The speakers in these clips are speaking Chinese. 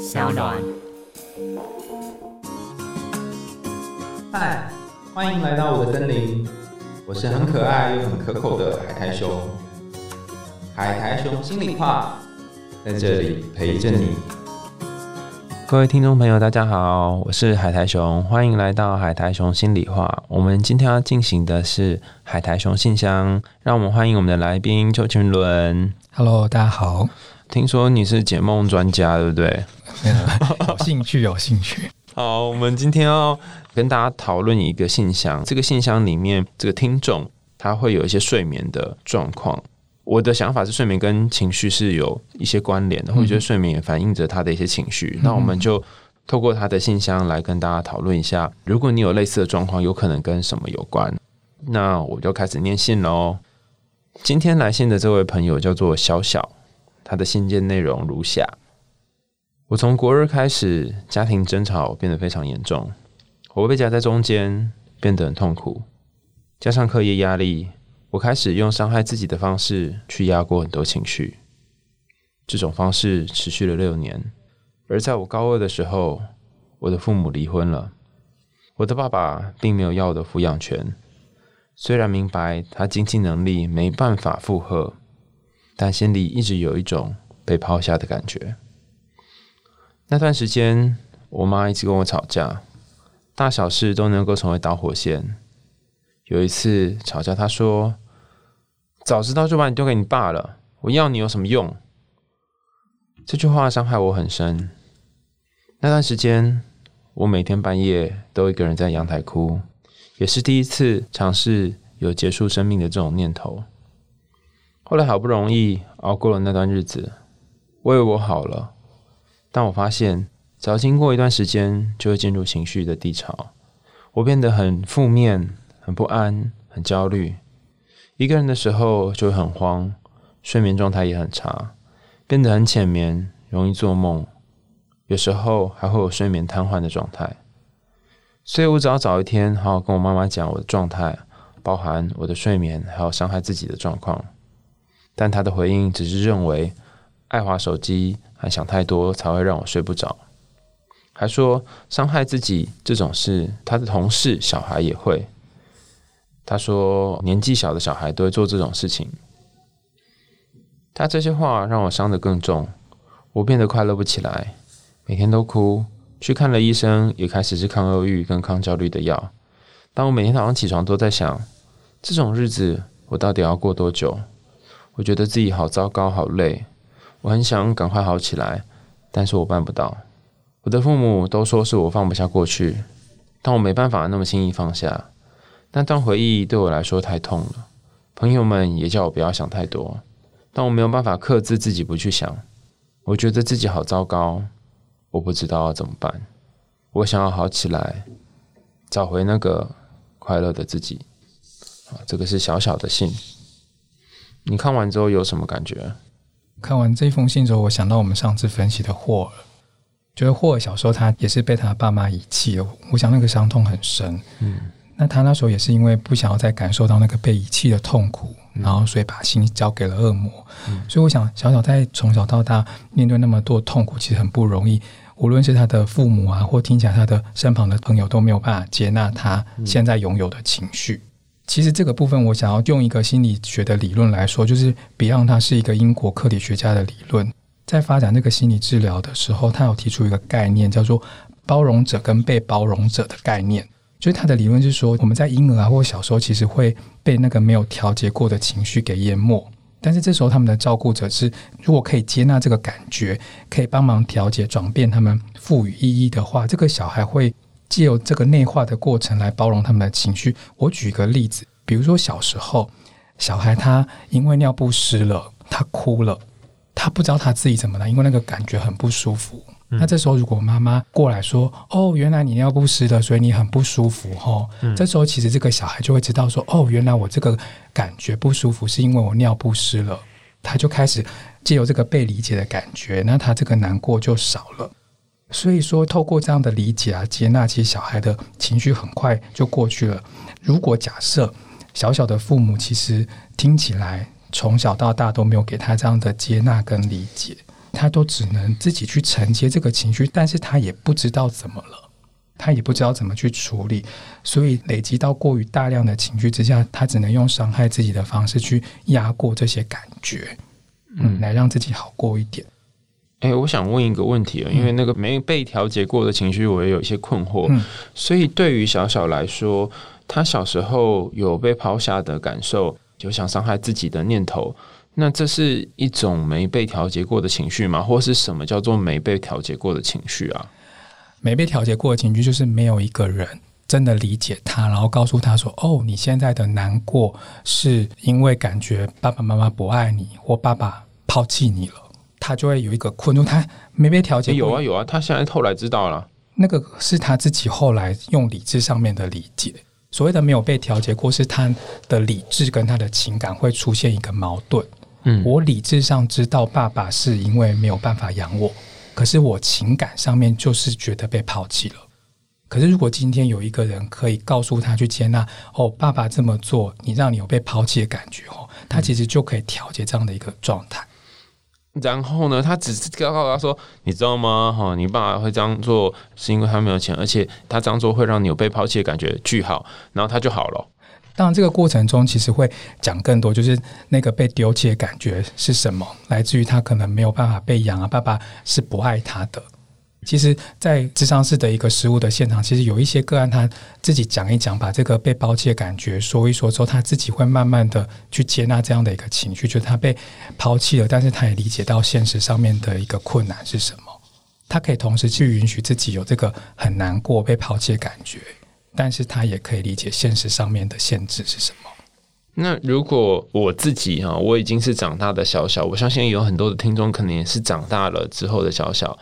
小暖。嗨，欢迎来到我的森林，我是很可爱又很可口的海苔熊。海苔熊心里话，在这里陪着你。各位听众朋友，大家好，我是海苔熊，欢迎来到海苔熊心里话。我们今天要进行的是海苔熊信箱，让我们欢迎我们的来宾邱群伦。Hello，大家好。听说你是解梦专家，对不对？有兴趣，有兴趣。好，我们今天要跟大家讨论一个信箱。这个信箱里面，这个听众他会有一些睡眠的状况。我的想法是，睡眠跟情绪是有一些关联的，我觉得睡眠也反映着他的一些情绪。那我们就透过他的信箱来跟大家讨论一下，如果你有类似的状况，有可能跟什么有关？那我就开始念信喽。今天来信的这位朋友叫做小小，他的信件内容如下。我从国二开始，家庭争吵变得非常严重，我被夹在中间，变得很痛苦。加上课业压力，我开始用伤害自己的方式去压过很多情绪。这种方式持续了六年，而在我高二的时候，我的父母离婚了。我的爸爸并没有要我的抚养权，虽然明白他经济能力没办法负荷，但心里一直有一种被抛下的感觉。那段时间，我妈一直跟我吵架，大小事都能够成为导火线。有一次吵架，她说：“早知道就把你丢给你爸了，我要你有什么用？”这句话伤害我很深。那段时间，我每天半夜都一个人在阳台哭，也是第一次尝试有结束生命的这种念头。后来好不容易熬过了那段日子，我以为我好了。但我发现，只要经过一段时间，就会进入情绪的低潮。我变得很负面、很不安、很焦虑。一个人的时候就会很慌，睡眠状态也很差，变得很浅眠，容易做梦，有时候还会有睡眠瘫痪的状态。所以我只要早一天好好跟我妈妈讲我的状态，包含我的睡眠，还有伤害自己的状况。但她的回应只是认为爱华手机。还想太多才会让我睡不着，还说伤害自己这种事，他的同事小孩也会。他说年纪小的小孩都会做这种事情。他这些话让我伤得更重，我变得快乐不起来，每天都哭，去看了医生，也开始吃抗忧郁跟抗焦虑的药。但我每天早上起床都在想，这种日子我到底要过多久？我觉得自己好糟糕，好累。我很想赶快好起来，但是我办不到。我的父母都说是我放不下过去，但我没办法那么轻易放下。那段回忆对我来说太痛了。朋友们也叫我不要想太多，但我没有办法克制自己不去想。我觉得自己好糟糕，我不知道要怎么办。我想要好起来，找回那个快乐的自己。啊，这个是小小的信。你看完之后有什么感觉？看完这封信之后，我想到我们上次分析的霍尔，就是霍尔小时候他也是被他爸妈遗弃了，我想那个伤痛很深。嗯，那他那时候也是因为不想要再感受到那个被遗弃的痛苦，然后所以把心交给了恶魔。嗯，所以我想小小在从小到大面对那么多痛苦，其实很不容易。无论是他的父母啊，或听起来他的身旁的朋友都没有办法接纳他现在拥有的情绪。其实这个部分，我想要用一个心理学的理论来说，就是 Beyond 它是一个英国课理学家的理论，在发展这个心理治疗的时候，他有提出一个概念，叫做包容者跟被包容者的概念。就是他的理论是说，我们在婴儿啊或小时候，其实会被那个没有调节过的情绪给淹没，但是这时候他们的照顾者是，如果可以接纳这个感觉，可以帮忙调节、转变他们赋予意义的话，这个小孩会。借由这个内化的过程来包容他们的情绪。我举一个例子，比如说小时候，小孩他因为尿布湿了，他哭了，他不知道他自己怎么了，因为那个感觉很不舒服。那这时候如果妈妈过来说：“哦，原来你尿不湿了，所以你很不舒服。”哈，这时候其实这个小孩就会知道说：“哦，原来我这个感觉不舒服是因为我尿不湿了。”他就开始借由这个被理解的感觉，那他这个难过就少了。所以说，透过这样的理解啊、接纳，其实小孩的情绪很快就过去了。如果假设小小的父母其实听起来从小到大都没有给他这样的接纳跟理解，他都只能自己去承接这个情绪，但是他也不知道怎么了，他也不知道怎么去处理，所以累积到过于大量的情绪之下，他只能用伤害自己的方式去压过这些感觉，嗯，来让自己好过一点。哎，我想问一个问题啊，因为那个没被调节过的情绪，我也有一些困惑。嗯，所以对于小小来说，他小时候有被抛下的感受，有想伤害自己的念头。那这是一种没被调节过的情绪吗？或是什么叫做没被调节过的情绪啊？没被调节过的情绪，就是没有一个人真的理解他，然后告诉他说：“哦，你现在的难过是因为感觉爸爸妈妈不爱你，或爸爸抛弃你了。”他就会有一个困住，他没被调节。有啊有啊，他现在后来知道了，那个是他自己后来用理智上面的理解。所谓的没有被调节过，是他的理智跟他的情感会出现一个矛盾。嗯，我理智上知道爸爸是因为没有办法养我，可是我情感上面就是觉得被抛弃了。可是如果今天有一个人可以告诉他去接纳，哦，爸爸这么做，你让你有被抛弃的感觉，哦，他其实就可以调节这样的一个状态。然后呢，他只是告诉他说：“你知道吗？哈，你爸爸会这样做，是因为他没有钱，而且他这样做会让你有被抛弃的感觉。”句号，然后他就好了。当然，这个过程中其实会讲更多，就是那个被丢弃的感觉是什么，来自于他可能没有办法被养啊，爸爸是不爱他的。其实，在智商室的一个失物的现场，其实有一些个案他自己讲一讲，把这个被抛弃的感觉说一说之后，他自己会慢慢的去接纳这样的一个情绪，就是他被抛弃了，但是他也理解到现实上面的一个困难是什么，他可以同时去允许自己有这个很难过被抛弃的感觉。但是他也可以理解现实上面的限制是什么。那如果我自己哈，我已经是长大的小小，我相信有很多的听众可能也是长大了之后的小小。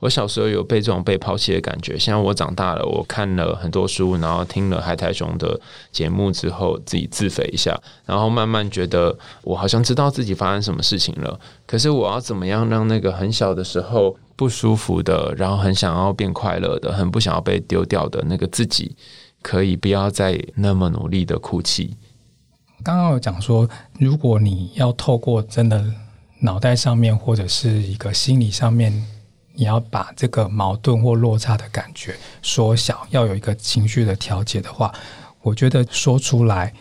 我小时候有被这种被抛弃的感觉，现在我长大了，我看了很多书，然后听了海苔熊的节目之后，自己自肥一下，然后慢慢觉得我好像知道自己发生什么事情了。可是我要怎么样让那个很小的时候不舒服的，然后很想要变快乐的，很不想要被丢掉的那个自己，可以不要再那么努力的哭泣？刚刚有讲说，如果你要透过真的脑袋上面或者是一个心理上面。你要把这个矛盾或落差的感觉缩小，要有一个情绪的调节的话，我觉得说出来，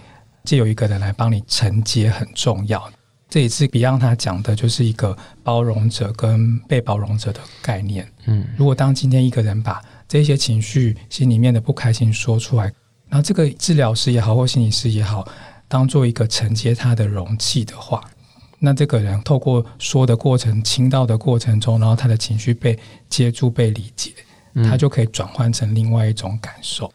借有一个人来帮你承接很重要。这一次 Beyond 他讲的就是一个包容者跟被包容者的概念。嗯，如果当今天一个人把这些情绪、心里面的不开心说出来，然后这个治疗师也好或心理师也好，当做一个承接他的容器的话。那这个人透过说的过程、倾倒的过程中，然后他的情绪被接住、被理解，他就可以转换成另外一种感受。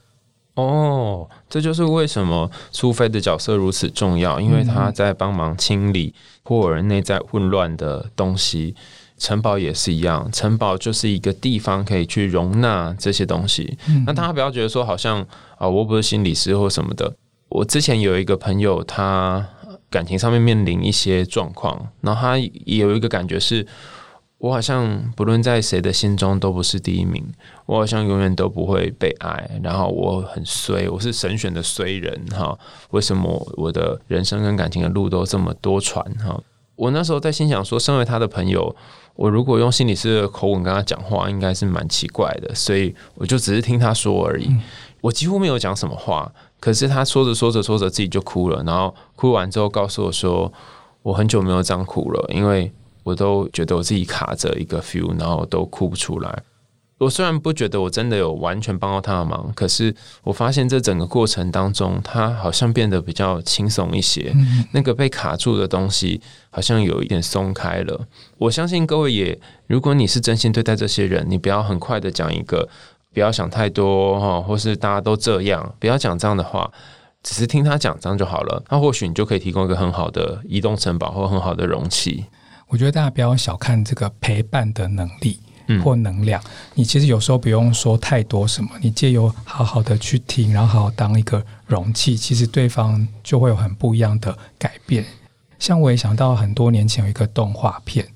哦，这就是为什么苏菲的角色如此重要，因为他在帮忙清理霍尔内在混乱的东西。城堡也是一样，城堡就是一个地方可以去容纳这些东西。那大家不要觉得说好像啊，我不是心理师或什么的。我之前有一个朋友，他。感情上面面临一些状况，然后他也有一个感觉是，我好像不论在谁的心中都不是第一名，我好像永远都不会被爱，然后我很衰，我是神选的衰人哈，为什么我的人生跟感情的路都这么多舛哈？我那时候在心想说，身为他的朋友，我如果用心理师的口吻跟他讲话，应该是蛮奇怪的，所以我就只是听他说而已，我几乎没有讲什么话。可是他说着说着说着自己就哭了，然后哭完之后告诉我说：“我很久没有这样哭了，因为我都觉得我自己卡着一个 feel，然后都哭不出来。我虽然不觉得我真的有完全帮到他的忙，可是我发现这整个过程当中，他好像变得比较轻松一些，那个被卡住的东西好像有一点松开了。我相信各位也，如果你是真心对待这些人，你不要很快的讲一个。”不要想太多哈，或是大家都这样，不要讲这样的话，只是听他讲这样就好了。那或许你就可以提供一个很好的移动城堡或很好的容器。我觉得大家不要小看这个陪伴的能力或能量。你其实有时候不用说太多什么，你借由好好的去听，然后好好当一个容器，其实对方就会有很不一样的改变。像我也想到很多年前有一个动画片。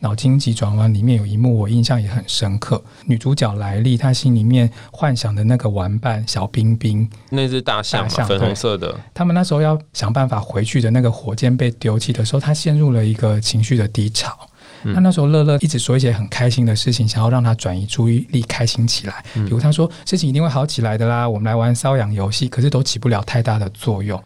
脑筋急转弯里面有一幕我印象也很深刻，女主角莱莉她心里面幻想的那个玩伴小冰冰，那只大象，粉红色的。他们那时候要想办法回去的那个火箭被丢弃的时候，她陷入了一个情绪的低潮。那那时候乐乐一直说一些很开心的事情，想要让他转移注意力，开心起来。比如他说事情一定会好起来的啦，我们来玩瘙痒游戏，可是都起不了太大的作用。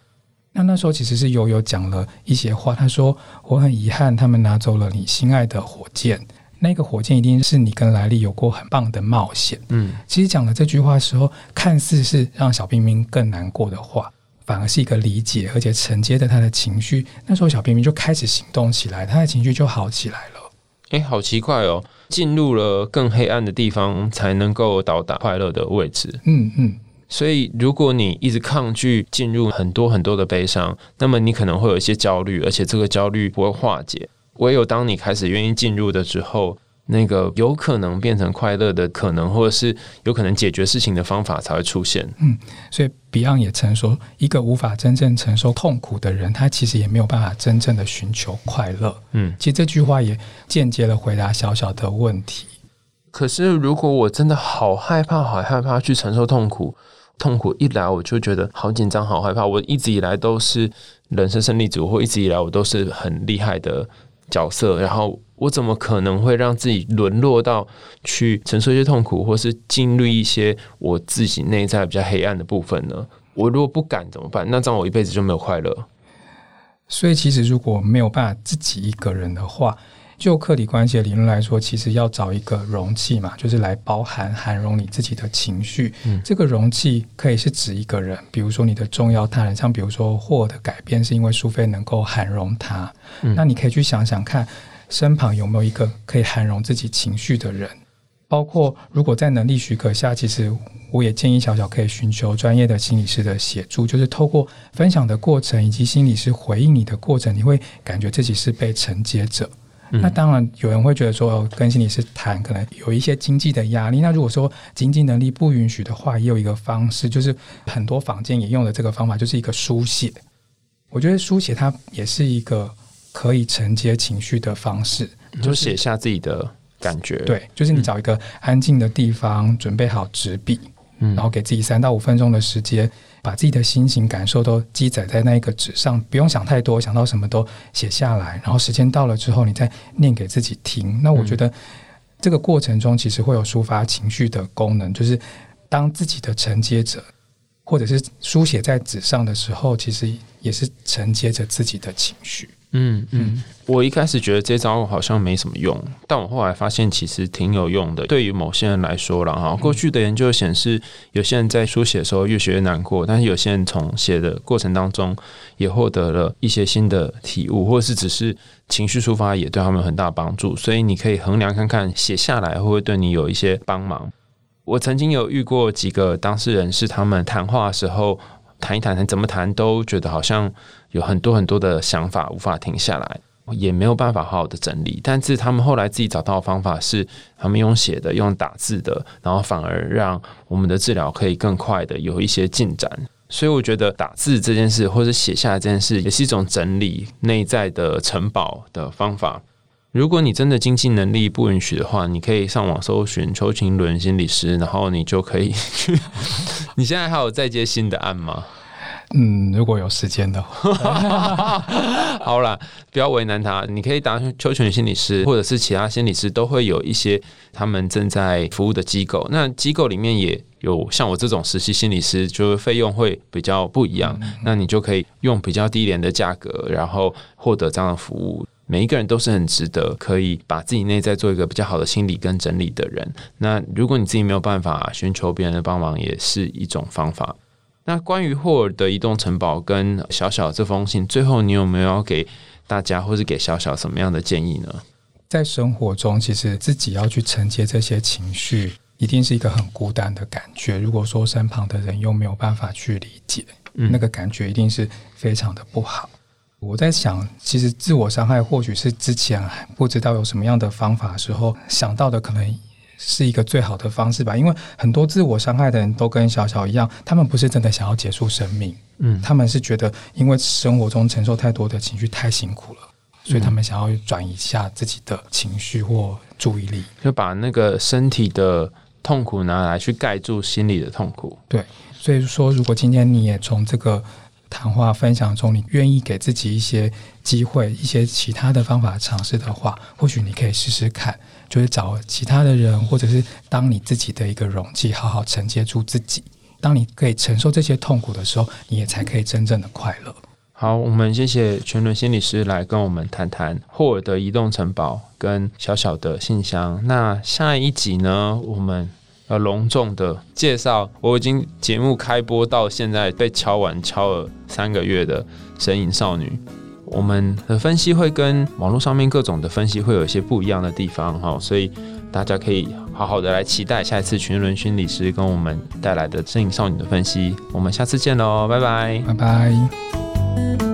那那时候其实是悠悠讲了一些话，他说我很遗憾他们拿走了你心爱的火箭。那个火箭一定是你跟莱利有过很棒的冒险。嗯，其实讲了这句话的时候，看似是让小冰冰更难过的话，反而是一个理解，而且承接着他的情绪。那时候小冰冰就开始行动起来，他的情绪就好起来了。哎，好奇怪哦，进入了更黑暗的地方才能够到达快乐的位置。嗯嗯，所以如果你一直抗拒进入很多很多的悲伤，那么你可能会有一些焦虑，而且这个焦虑不会化解。唯有当你开始愿意进入的时候，那个有可能变成快乐的可能，或者是有可能解决事情的方法才会出现。嗯，所以 Beyond 也曾说，一个无法真正承受痛苦的人，他其实也没有办法真正的寻求快乐。嗯，其实这句话也间接的回答小小的问题。可是，如果我真的好害怕、好害怕去承受痛苦，痛苦一来我就觉得好紧张、好害怕。我一直以来都是人生胜利组，或一直以来我都是很厉害的。角色，然后我怎么可能会让自己沦落到去承受一些痛苦，或是经历一些我自己内在比较黑暗的部分呢？我如果不敢怎么办？那这样我一辈子就没有快乐。所以，其实如果没有办法自己一个人的话。就客体关系的理论来说，其实要找一个容器嘛，就是来包含、涵容你自己的情绪。嗯，这个容器可以是指一个人，比如说你的重要他人，像比如说霍的改变是因为苏菲能够涵容他。嗯，那你可以去想想看，身旁有没有一个可以涵容自己情绪的人？包括如果在能力许可下，其实我也建议小小可以寻求专业的心理师的协助，就是透过分享的过程以及心理师回应你的过程，你会感觉自己是被承接者。那当然，有人会觉得说，跟心理师谈可能有一些经济的压力。那如果说经济能力不允许的话，也有一个方式，就是很多坊间也用的这个方法，就是一个书写。我觉得书写它也是一个可以承接情绪的方式，就写下自己的感觉。对，就是你找一个安静的地方，准备好纸笔，然后给自己三到五分钟的时间。把自己的心情感受都记载在那一个纸上，不用想太多，想到什么都写下来。然后时间到了之后，你再念给自己听。那我觉得这个过程中其实会有抒发情绪的功能，就是当自己的承接者，或者是书写在纸上的时候，其实也是承接着自己的情绪。嗯嗯，我一开始觉得这招好像没什么用，但我后来发现其实挺有用的。对于某些人来说了哈，过去的研究显示，有些人在书写的时候越写越难过，但是有些人从写的过程当中也获得了一些新的体悟，或者是只是情绪抒发也对他们有很大帮助。所以你可以衡量看看，写下来会不会对你有一些帮忙。我曾经有遇过几个当事人，是他们谈话的时候。谈一谈，谈怎么谈都觉得好像有很多很多的想法无法停下来，也没有办法好好的整理。但是他们后来自己找到的方法是，他们用写的、用打字的，然后反而让我们的治疗可以更快的有一些进展。所以我觉得打字这件事，或者写下来这件事，也是一种整理内在的城堡的方法。如果你真的经济能力不允许的话，你可以上网搜寻邱晴伦心理师，然后你就可以去。你现在还有在接新的案吗？嗯，如果有时间的话，好啦，不要为难他。你可以打邱全心理师，或者是其他心理师，都会有一些他们正在服务的机构。那机构里面也有像我这种实习心理师，就是费用会比较不一样。那你就可以用比较低廉的价格，然后获得这样的服务。每一个人都是很值得，可以把自己内在做一个比较好的心理跟整理的人。那如果你自己没有办法寻求别人的帮忙，也是一种方法。那关于霍尔的移动城堡跟小小这封信，最后你有没有要给大家，或是给小小什么样的建议呢？在生活中，其实自己要去承接这些情绪，一定是一个很孤单的感觉。如果说身旁的人又没有办法去理解，嗯那个感觉一定是非常的不好。我在想，其实自我伤害或许是之前不知道有什么样的方法时候想到的，可能是一个最好的方式吧。因为很多自我伤害的人都跟小小一样，他们不是真的想要结束生命，嗯，他们是觉得因为生活中承受太多的情绪太辛苦了，所以他们想要转移一下自己的情绪或注意力，就把那个身体的痛苦拿来去盖住心理的痛苦。对，所以说，如果今天你也从这个。谈话分享中，你愿意给自己一些机会，一些其他的方法尝试的话，或许你可以试试看，就是找其他的人，或者是当你自己的一个容器，好好承接住自己。当你可以承受这些痛苦的时候，你也才可以真正的快乐。好，我们谢谢全伦心理师来跟我们谈谈霍尔的移动城堡跟小小的信箱。那下一集呢，我们要隆重的介绍，我已经节目开播到现在被敲完敲了三个月的神隐少女。我们的分析会跟网络上面各种的分析会有一些不一样的地方哈，所以大家可以好好的来期待下一次群伦心理师跟我们带来的神隐少女的分析。我们下次见喽，拜拜，拜拜。